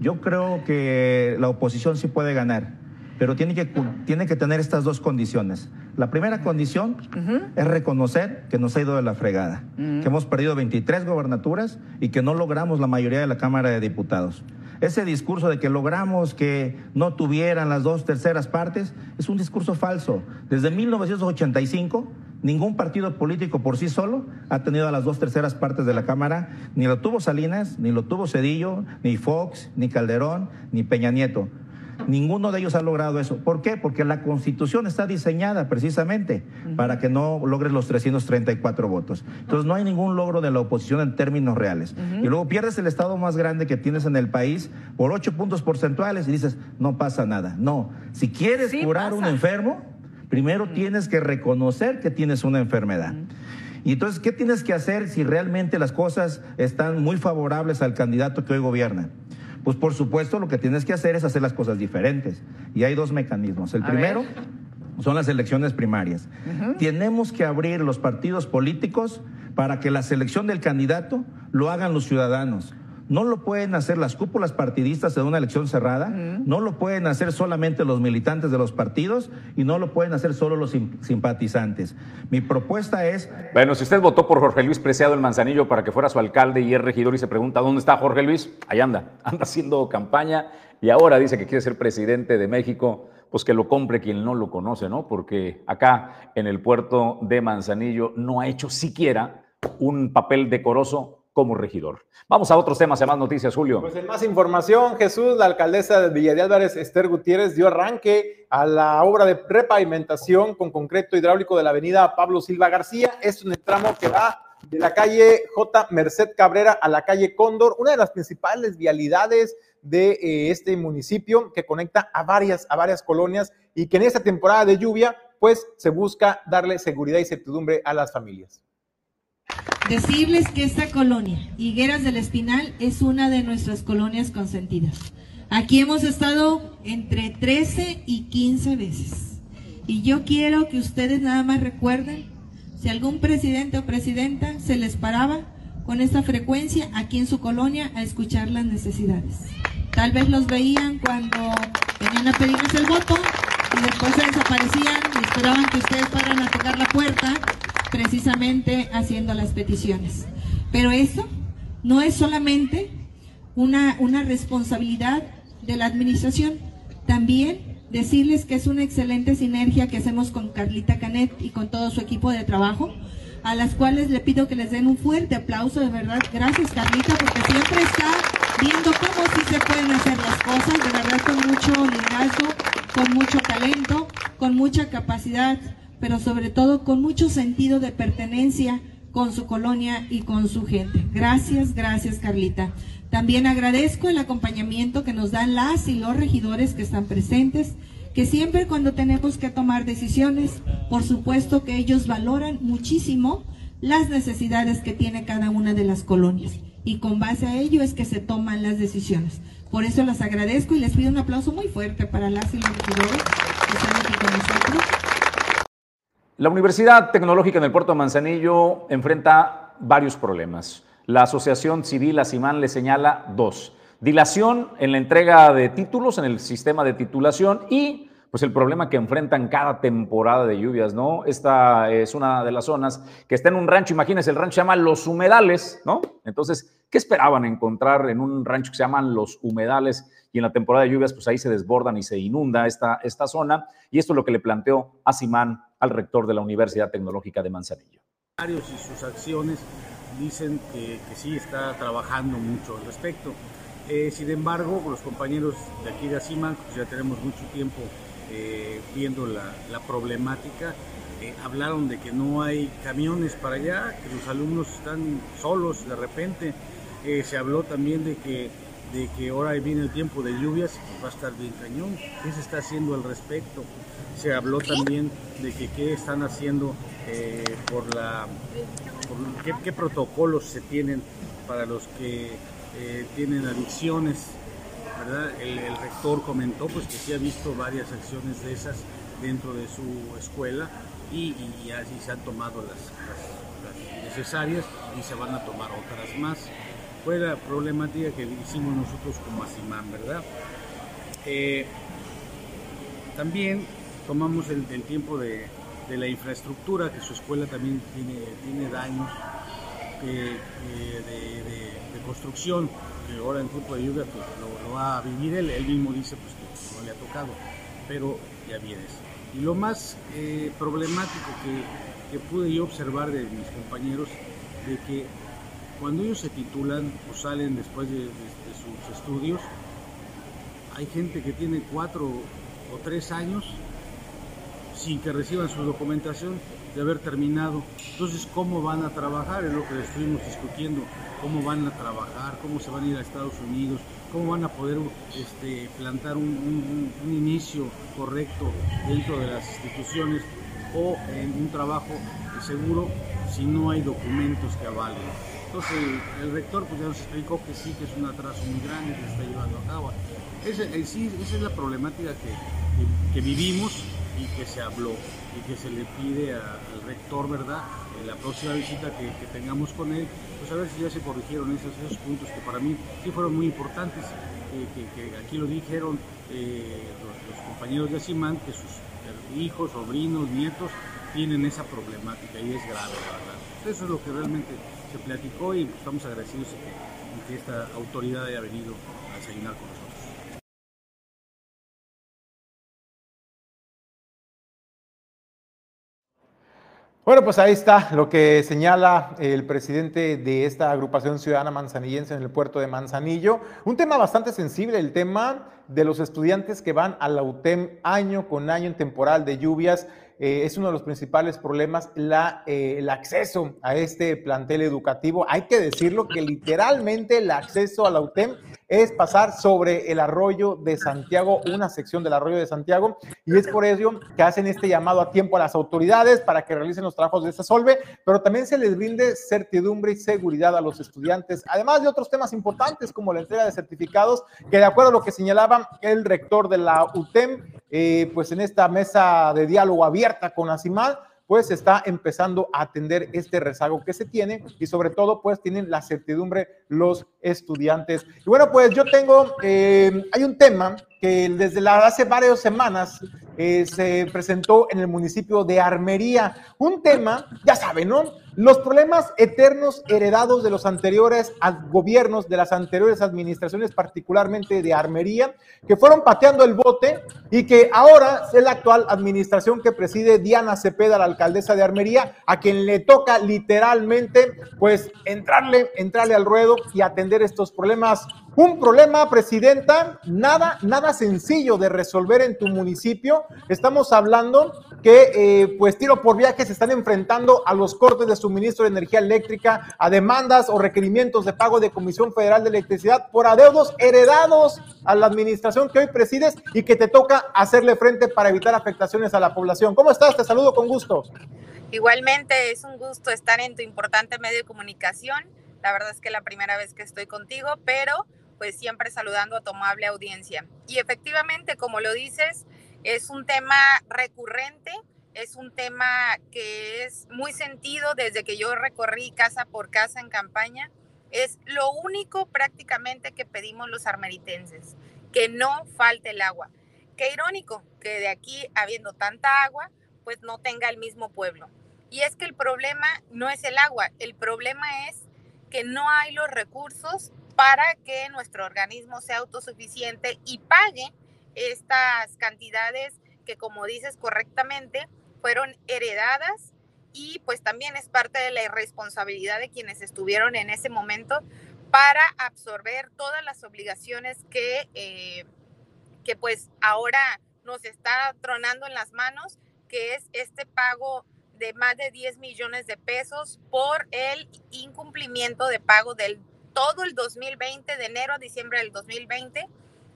Yo creo que la oposición sí puede ganar, pero tiene que, tiene que tener estas dos condiciones. La primera condición uh -huh. es reconocer que nos ha ido de la fregada, uh -huh. que hemos perdido 23 gobernaturas y que no logramos la mayoría de la Cámara de Diputados. Ese discurso de que logramos que no tuvieran las dos terceras partes es un discurso falso. Desde 1985, ningún partido político por sí solo ha tenido a las dos terceras partes de la Cámara. Ni lo tuvo Salinas, ni lo tuvo Cedillo, ni Fox, ni Calderón, ni Peña Nieto. Ninguno de ellos ha logrado eso. ¿Por qué? Porque la Constitución está diseñada precisamente uh -huh. para que no logres los 334 votos. Entonces no hay ningún logro de la oposición en términos reales. Uh -huh. Y luego pierdes el estado más grande que tienes en el país por 8 puntos porcentuales y dices, no pasa nada. No, si quieres sí curar a un enfermo, primero uh -huh. tienes que reconocer que tienes una enfermedad. Y entonces, ¿qué tienes que hacer si realmente las cosas están muy favorables al candidato que hoy gobierna? Pues por supuesto lo que tienes que hacer es hacer las cosas diferentes. Y hay dos mecanismos. El A primero ver. son las elecciones primarias. Uh -huh. Tenemos que abrir los partidos políticos para que la selección del candidato lo hagan los ciudadanos. No lo pueden hacer las cúpulas partidistas en una elección cerrada, no lo pueden hacer solamente los militantes de los partidos y no lo pueden hacer solo los simpatizantes. Mi propuesta es... Bueno, si usted votó por Jorge Luis Preciado el Manzanillo para que fuera su alcalde y es regidor y se pregunta dónde está Jorge Luis, ahí anda, anda haciendo campaña y ahora dice que quiere ser presidente de México pues que lo compre quien no lo conoce, ¿no? Porque acá en el puerto de Manzanillo no ha hecho siquiera un papel decoroso como regidor. Vamos a otros temas, a más noticias, Julio. Pues en más información, Jesús, la alcaldesa de Villa de Álvarez, Esther Gutiérrez, dio arranque a la obra de repavimentación con concreto hidráulico de la avenida Pablo Silva García. Es un tramo que va de la calle J. Merced Cabrera a la calle Cóndor, una de las principales vialidades de eh, este municipio que conecta a varias, a varias colonias y que en esta temporada de lluvia, pues se busca darle seguridad y certidumbre a las familias. Decirles que esta colonia, Higueras del Espinal, es una de nuestras colonias consentidas. Aquí hemos estado entre 13 y 15 veces. Y yo quiero que ustedes nada más recuerden, si algún presidente o presidenta se les paraba con esta frecuencia aquí en su colonia a escuchar las necesidades. Tal vez los veían cuando venían a pedirles el voto y después se desaparecían y esperaban que ustedes fueran a tocar la puerta precisamente haciendo las peticiones. Pero eso no es solamente una, una responsabilidad de la administración, también decirles que es una excelente sinergia que hacemos con Carlita Canet y con todo su equipo de trabajo, a las cuales le pido que les den un fuerte aplauso, de verdad. Gracias Carlita, porque siempre está viendo cómo sí se pueden hacer las cosas, de verdad con mucho liderazgo, con mucho talento, con mucha capacidad pero sobre todo con mucho sentido de pertenencia con su colonia y con su gente. Gracias, gracias Carlita. También agradezco el acompañamiento que nos dan las y los regidores que están presentes, que siempre cuando tenemos que tomar decisiones, por supuesto que ellos valoran muchísimo las necesidades que tiene cada una de las colonias. Y con base a ello es que se toman las decisiones. Por eso las agradezco y les pido un aplauso muy fuerte para las y los regidores que están aquí con nosotros. La Universidad Tecnológica en el Puerto Manzanillo enfrenta varios problemas. La Asociación Civil Asimán le señala dos. Dilación en la entrega de títulos en el sistema de titulación y pues el problema que enfrentan cada temporada de lluvias, ¿no? Esta es una de las zonas que está en un rancho, imagínense, el rancho se llama Los Humedales, ¿no? Entonces, ¿qué esperaban encontrar en un rancho que se llaman Los Humedales? Y en la temporada de lluvias, pues ahí se desbordan y se inunda esta, esta zona. Y esto es lo que le planteó a Simán al rector de la Universidad Tecnológica de Manzanillo. Y sus acciones dicen que, sí está trabajando mucho al respecto. Eh, sin embargo, los compañeros de aquí de Asiman, pues ya tenemos mucho tiempo eh, viendo la, problemática, eh, hablaron de que no hay camiones para allá, que los alumnos están solos de repente. se habló también de que de que ahora viene el tiempo de lluvias y va a estar bien cañón. ¿Qué se está haciendo al respecto? Se habló también de que qué están haciendo eh, por la... qué, protocolos se tienen para los que eh, tienen adicciones. ¿Verdad? El, rector comentó pues, que sí ha visto varias acciones de esas dentro de su escuela y, así se han tomado las necesarias y se van a tomar otras más fue la problemática que hicimos nosotros como ASIMAN, ¿verdad? Eh, también tomamos el, tiempo de, la infraestructura, que su escuela también tiene, tiene daños de, construcción, ahora en tiempo de lluvia pues, lo, va a vivir él, él mismo dice pues, que no le ha tocado, pero ya vienes. Y lo más eh, problemático que, que pude yo observar de mis compañeros, de que cuando ellos se titulan o salen después de, sus estudios, hay gente que tiene cuatro o tres años sin que reciban su documentación de haber terminado. Entonces, ¿cómo van a trabajar? Es lo que estuvimos discutiendo. ¿Cómo van a trabajar? ¿Cómo se van a ir a Estados Unidos? ¿Cómo van a poder este, plantar un, un inicio correcto dentro de las instituciones o en un trabajo seguro si no hay documentos que avalen? Entonces el rector pues ya nos explicó que sí, que es un atraso muy grande que se está llevando a cabo. Esa, esa es la problemática que, vivimos y que se habló y que se le pide al rector, ¿verdad?, en la próxima visita que, tengamos con él, pues a ver si ya se corrigieron esos, esos puntos que para mí sí fueron muy importantes, que, aquí lo dijeron eh, los, compañeros de Simán, que sus hijos, sobrinos, nietos tienen esa problemática y es grave, la verdad. Eso es lo que realmente se platicó y estamos agradecidos de que, esta autoridad haya venido a desayunar con Bueno, pues ahí está lo que señala el presidente de esta agrupación ciudadana manzanillense en el puerto de Manzanillo. Un tema bastante sensible, el tema de los estudiantes que van a la UTEM año con año en temporal de lluvias. Eh, es uno de los principales problemas la, eh, el acceso a este plantel educativo. Hay que decirlo que literalmente el acceso a la UTEM es pasar sobre el arroyo de Santiago, una sección del arroyo de Santiago, y es por ello que hacen este llamado a tiempo a las autoridades para que realicen los trabajos de esta solve, pero también se les brinde certidumbre y seguridad a los estudiantes, además de otros temas importantes como la entrega de certificados, que de acuerdo a lo que señalaba el rector de la UTEM, eh, pues en esta mesa de diálogo abierta con ACIMAL, pues está empezando a atender este rezago que se tiene y sobre todo pues tienen la certidumbre los estudiantes. Y bueno, pues yo tengo, eh, hay un tema que desde hace varias semanas eh, se presentó en el municipio de Armería. Un tema, ya saben, ¿no? Los problemas eternos heredados de los anteriores gobiernos, de las anteriores administraciones, particularmente de Armería, que fueron pateando el bote y que ahora es la actual administración que preside Diana Cepeda, la alcaldesa de Armería, a quien le toca literalmente, pues, entrarle, entrarle al ruedo y atender estos problemas un problema, presidenta, nada, nada sencillo de resolver en tu municipio. Estamos hablando que, eh, pues, tiro por viaje se están enfrentando a los cortes de suministro de energía eléctrica, a demandas o requerimientos de pago de Comisión Federal de Electricidad por adeudos heredados a la administración que hoy presides y que te toca hacerle frente para evitar afectaciones a la población. ¿Cómo estás? Te saludo con gusto. Igualmente, es un gusto estar en tu importante medio de comunicación. La verdad es que es la primera vez que estoy contigo, pero pues siempre saludando a tu amable audiencia. Y efectivamente, como lo dices, es un tema recurrente, es un tema que es muy sentido desde que yo recorrí casa por casa en campaña. Es lo único prácticamente que pedimos los armeritenses, que no falte el agua. Qué irónico que de aquí, habiendo tanta agua, pues no tenga el mismo pueblo. Y es que el problema no es el agua, el problema es que no hay los recursos para que nuestro organismo sea autosuficiente y pague estas cantidades que, como dices correctamente, fueron heredadas y pues también es parte de la irresponsabilidad de quienes estuvieron en ese momento para absorber todas las obligaciones que, eh, que pues ahora nos está tronando en las manos, que es este pago de más de 10 millones de pesos por el incumplimiento de pago del todo el 2020, de enero a diciembre del 2020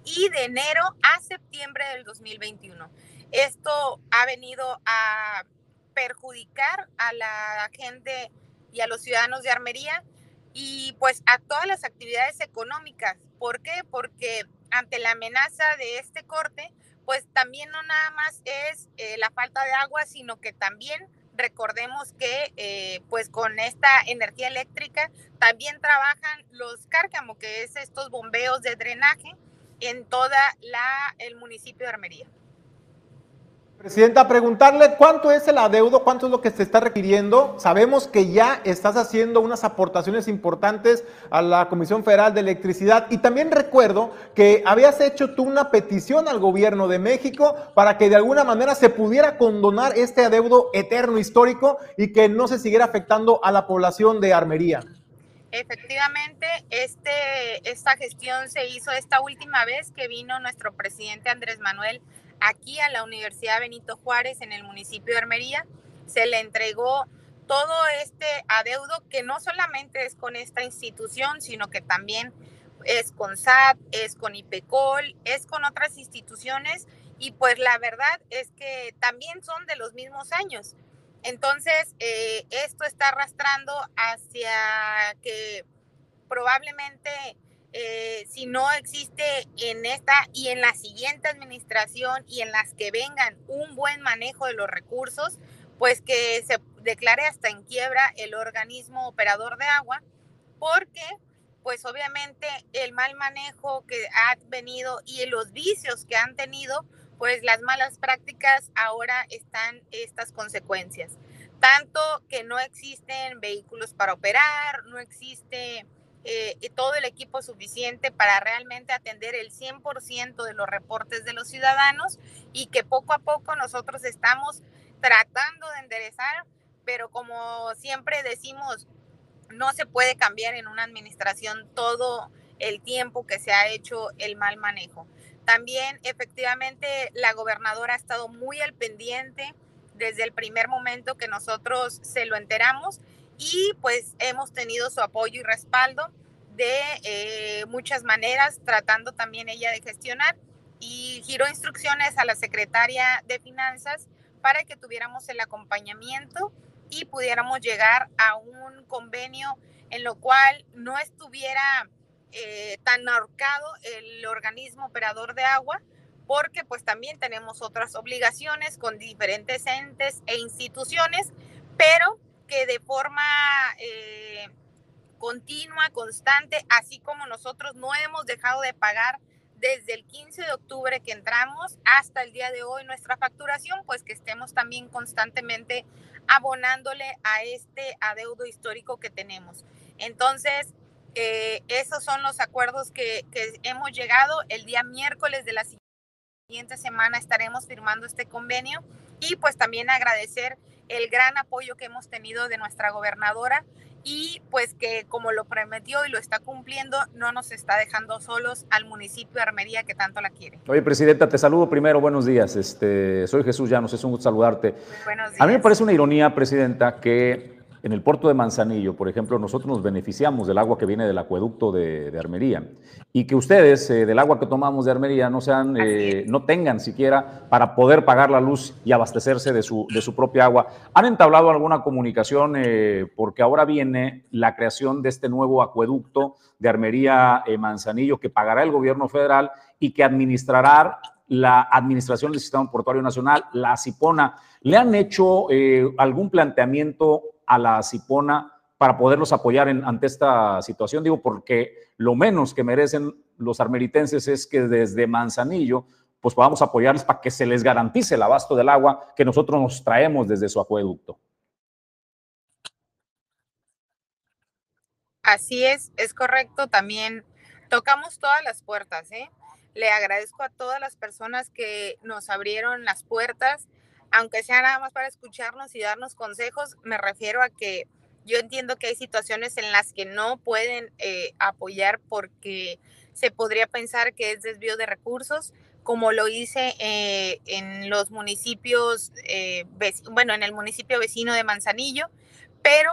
y de enero a septiembre del 2021. Esto ha venido a perjudicar a la gente y a los ciudadanos de Armería y pues a todas las actividades económicas. ¿Por qué? Porque ante la amenaza de este corte, pues también no nada más es eh, la falta de agua, sino que también recordemos que eh, pues con esta energía eléctrica también trabajan los cárcamo, que es estos bombeos de drenaje en toda la el municipio de Armería. Presidenta, preguntarle cuánto es el adeudo, cuánto es lo que se está requiriendo. Sabemos que ya estás haciendo unas aportaciones importantes a la Comisión Federal de Electricidad y también recuerdo que habías hecho tú una petición al gobierno de México para que de alguna manera se pudiera condonar este adeudo eterno histórico y que no se siguiera afectando a la población de Armería. Efectivamente, este, esta gestión se hizo esta última vez que vino nuestro presidente Andrés Manuel aquí a la Universidad Benito Juárez en el municipio de Armería. Se le entregó todo este adeudo que no solamente es con esta institución, sino que también es con SAT, es con IPECOL, es con otras instituciones y pues la verdad es que también son de los mismos años. Entonces, eh, esto está arrastrando hacia que probablemente eh, si no existe en esta y en la siguiente administración y en las que vengan un buen manejo de los recursos, pues que se declare hasta en quiebra el organismo operador de agua, porque pues obviamente el mal manejo que ha venido y los vicios que han tenido, pues las malas prácticas ahora están estas consecuencias. Tanto que no existen vehículos para operar, no existe eh, todo el equipo suficiente para realmente atender el 100% de los reportes de los ciudadanos y que poco a poco nosotros estamos tratando de enderezar, pero como siempre decimos, no se puede cambiar en una administración todo el tiempo que se ha hecho el mal manejo. También efectivamente la gobernadora ha estado muy al pendiente desde el primer momento que nosotros se lo enteramos y pues hemos tenido su apoyo y respaldo de eh, muchas maneras, tratando también ella de gestionar y giró instrucciones a la secretaria de finanzas para que tuviéramos el acompañamiento y pudiéramos llegar a un convenio en lo cual no estuviera eh, tan ahorcado el organismo operador de agua, porque pues también tenemos otras obligaciones con diferentes entes e instituciones, pero que de forma eh, continua, constante, así como nosotros no hemos dejado de pagar desde el 15 de octubre que entramos hasta el día de hoy nuestra facturación, pues que estemos también constantemente abonándole a este adeudo histórico que tenemos. Entonces, eh, esos son los acuerdos que, que hemos llegado. El día miércoles de la siguiente semana estaremos firmando este convenio y pues también agradecer el gran apoyo que hemos tenido de nuestra gobernadora y pues que como lo prometió y lo está cumpliendo, no nos está dejando solos al municipio de Armería que tanto la quiere. Oye, Presidenta, te saludo primero, buenos días. Este, soy Jesús Llanos, es un gusto saludarte. Buenos días. A mí me parece una ironía, Presidenta, que en el puerto de Manzanillo, por ejemplo, nosotros nos beneficiamos del agua que viene del acueducto de, Armería y que ustedes eh, del agua que tomamos de Armería no, sean, eh, no tengan siquiera para poder pagar la luz y abastecerse de su, de su propia agua. ¿Han entablado alguna comunicación eh, porque ahora viene la creación de este nuevo acueducto de Armería Manzanillo que pagará el gobierno federal y que administrará la Administración del Sistema Portuario Nacional, la CIPONA? ¿Le han hecho algún planteamiento a la Cipona para poderlos apoyar en, ante esta situación. Digo, porque lo menos que merecen los armeritenses es que desde Manzanillo pues podamos apoyarles para que se les garantice el abasto del agua que nosotros nos traemos desde su acueducto. Así es, es correcto. También tocamos todas las puertas. ¿eh? Le agradezco a todas las personas que nos abrieron las puertas aunque sea nada más para escucharnos y darnos consejos, me refiero a que yo entiendo que hay situaciones en las que no pueden eh, apoyar porque se podría pensar que es desvío de recursos, como lo hice eh, en los municipios, eh, bueno, en el municipio vecino de Manzanillo, pero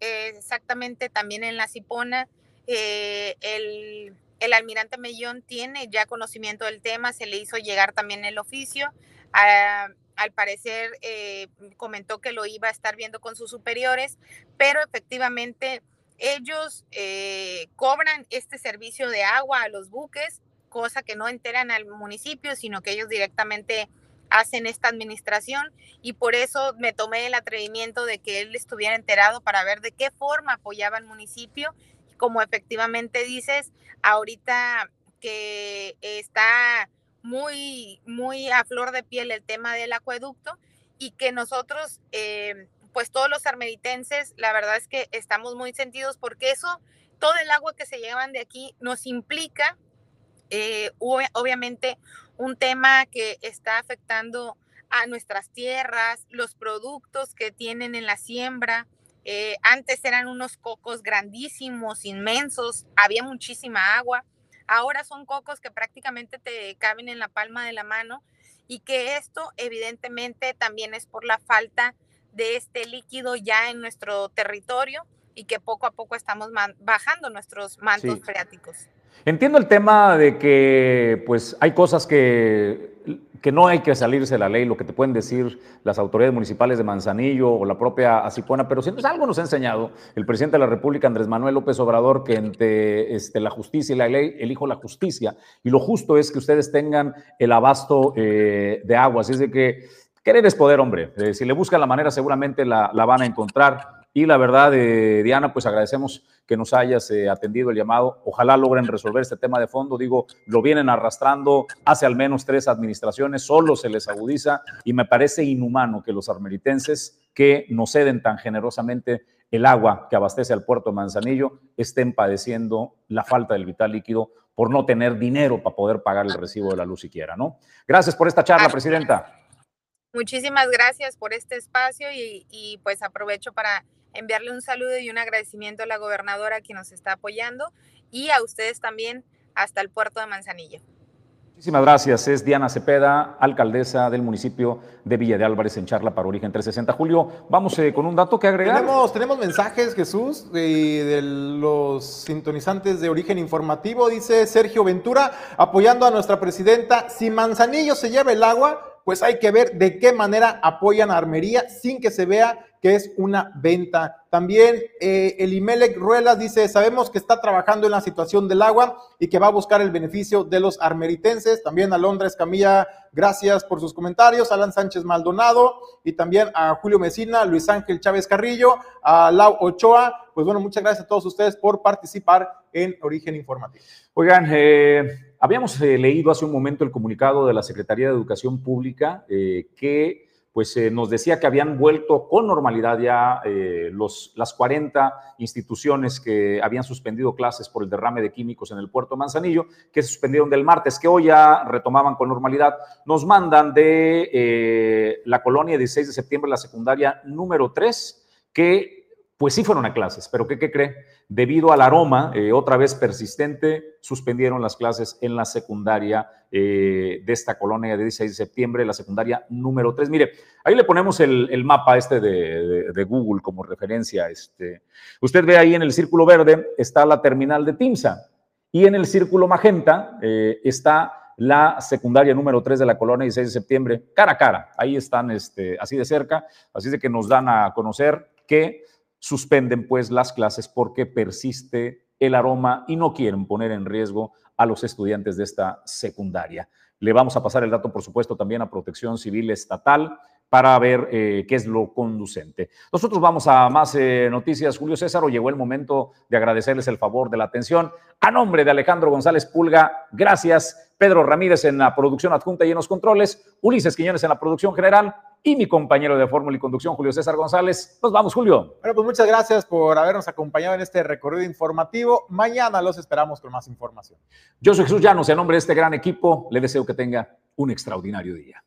exactamente también en la Cipona, el, el almirante Mellón tiene ya conocimiento del tema, se le hizo llegar también el oficio. A, al parecer eh, comentó que lo iba a estar viendo con sus superiores, pero efectivamente ellos eh, cobran este servicio de agua a los buques, cosa que no enteran al municipio, sino que ellos directamente hacen esta administración y por eso me tomé el atrevimiento de que él estuviera enterado para ver de qué forma apoyaba al municipio. Como efectivamente dices, ahorita que está muy, muy a flor de piel el tema del acueducto y que nosotros, eh, pues todos los armeritenses, la verdad es que estamos muy sentidos porque eso, todo el agua que se llevan de aquí nos implica, eh, obviamente, un tema que está afectando a nuestras tierras, los productos que tienen en la siembra. Eh, antes eran unos cocos grandísimos, inmensos, había muchísima agua Ahora son cocos que prácticamente te caben en la palma de la mano y que esto evidentemente también es por la falta de este líquido ya en nuestro territorio y que poco a poco estamos bajando nuestros mantos freáticos. Entiendo el tema de que pues hay cosas que, que no hay que salirse de la ley, lo que te pueden decir las autoridades municipales de Manzanillo o la propia Acipona, pero si algo nos ha enseñado el presidente de la República, Andrés Manuel López Obrador, que entre este, la justicia y la ley elijo la justicia, y lo justo es que ustedes tengan el abasto eh, de agua, así es de que Querer es poder, hombre. Eh, si le buscan la manera, seguramente la, la van a encontrar. Y la verdad, eh, Diana, pues agradecemos que nos hayas eh, atendido el llamado. Ojalá logren resolver este tema de fondo. Digo, lo vienen arrastrando hace al menos tres administraciones, solo se les agudiza y me parece inhumano que los armeritenses que nos ceden tan generosamente el agua que abastece al puerto de Manzanillo estén padeciendo la falta del vital líquido por no tener dinero para poder pagar el recibo de la luz siquiera, ¿no? Gracias por esta charla, presidenta. Muchísimas gracias por este espacio y, y pues aprovecho para enviarle un saludo y un agradecimiento a la gobernadora que nos está apoyando y a ustedes también hasta el puerto de Manzanillo. Muchísimas gracias. Es Diana Cepeda, alcaldesa del municipio de Villa de Álvarez en charla para Origen 360. Julio, vamos eh, con un dato que agregar. Tenemos, tenemos mensajes, Jesús, de, de, los sintonizantes de Origen Informativo. Dice Sergio Ventura, apoyando a nuestra presidenta, si Manzanillo se lleva el agua, pues hay que ver de qué manera apoyan a Armería sin que se vea que es una venta. También eh, el Imelec Ruelas dice, sabemos que está trabajando en la situación del agua y que va a buscar el beneficio de los armeritenses. También a Londra Escamilla, gracias por sus comentarios. Alan Sánchez Maldonado y también a Julio Mesina, Luis Ángel Chávez Carrillo, a Lau Ochoa. Pues bueno, muchas gracias a todos ustedes por participar en Origen Informativo. Oigan, eh, habíamos eh, leído hace un momento el comunicado de la Secretaría de Educación Pública eh, que pues eh, nos decía que habían vuelto con normalidad ya los, las 40 instituciones que habían suspendido clases por el derrame de químicos en el puerto Manzanillo, que se suspendieron del martes, que hoy ya retomaban con normalidad. Nos mandan de la colonia 16 de septiembre, la secundaria número 3, que pues sí fueron a clases, pero ¿qué, cree? Debido al aroma, eh, otra vez persistente, suspendieron las clases en la secundaria eh, de esta colonia de 16 de septiembre, la secundaria número 3. Mire, ahí le ponemos el, mapa este de, Google como referencia. Este. Usted ve ahí en el círculo verde está la terminal de Timsa y en el círculo magenta eh, está la secundaria número 3 de la colonia 16 de septiembre, cara a cara. Ahí están este, así de cerca, así de que nos dan a conocer que suspenden pues las clases porque persiste el aroma y no quieren poner en riesgo a los estudiantes de esta secundaria. Le vamos a pasar el dato, por supuesto, también a Protección Civil Estatal para ver eh, qué es lo conducente. Nosotros vamos a más eh, noticias. Julio César, llegó el momento de agradecerles el favor de la atención. A nombre de Alejandro González Pulga, gracias. Pedro Ramírez en la producción adjunta y en los controles. Ulises Quiñones en la producción general y mi compañero de fórmula y conducción, Julio César González. Nos vamos, Julio. Bueno, pues muchas gracias por habernos acompañado en este recorrido informativo. Mañana los esperamos con más información. Yo soy Jesús Llanos y a nombre de este gran equipo le deseo que tenga un extraordinario día.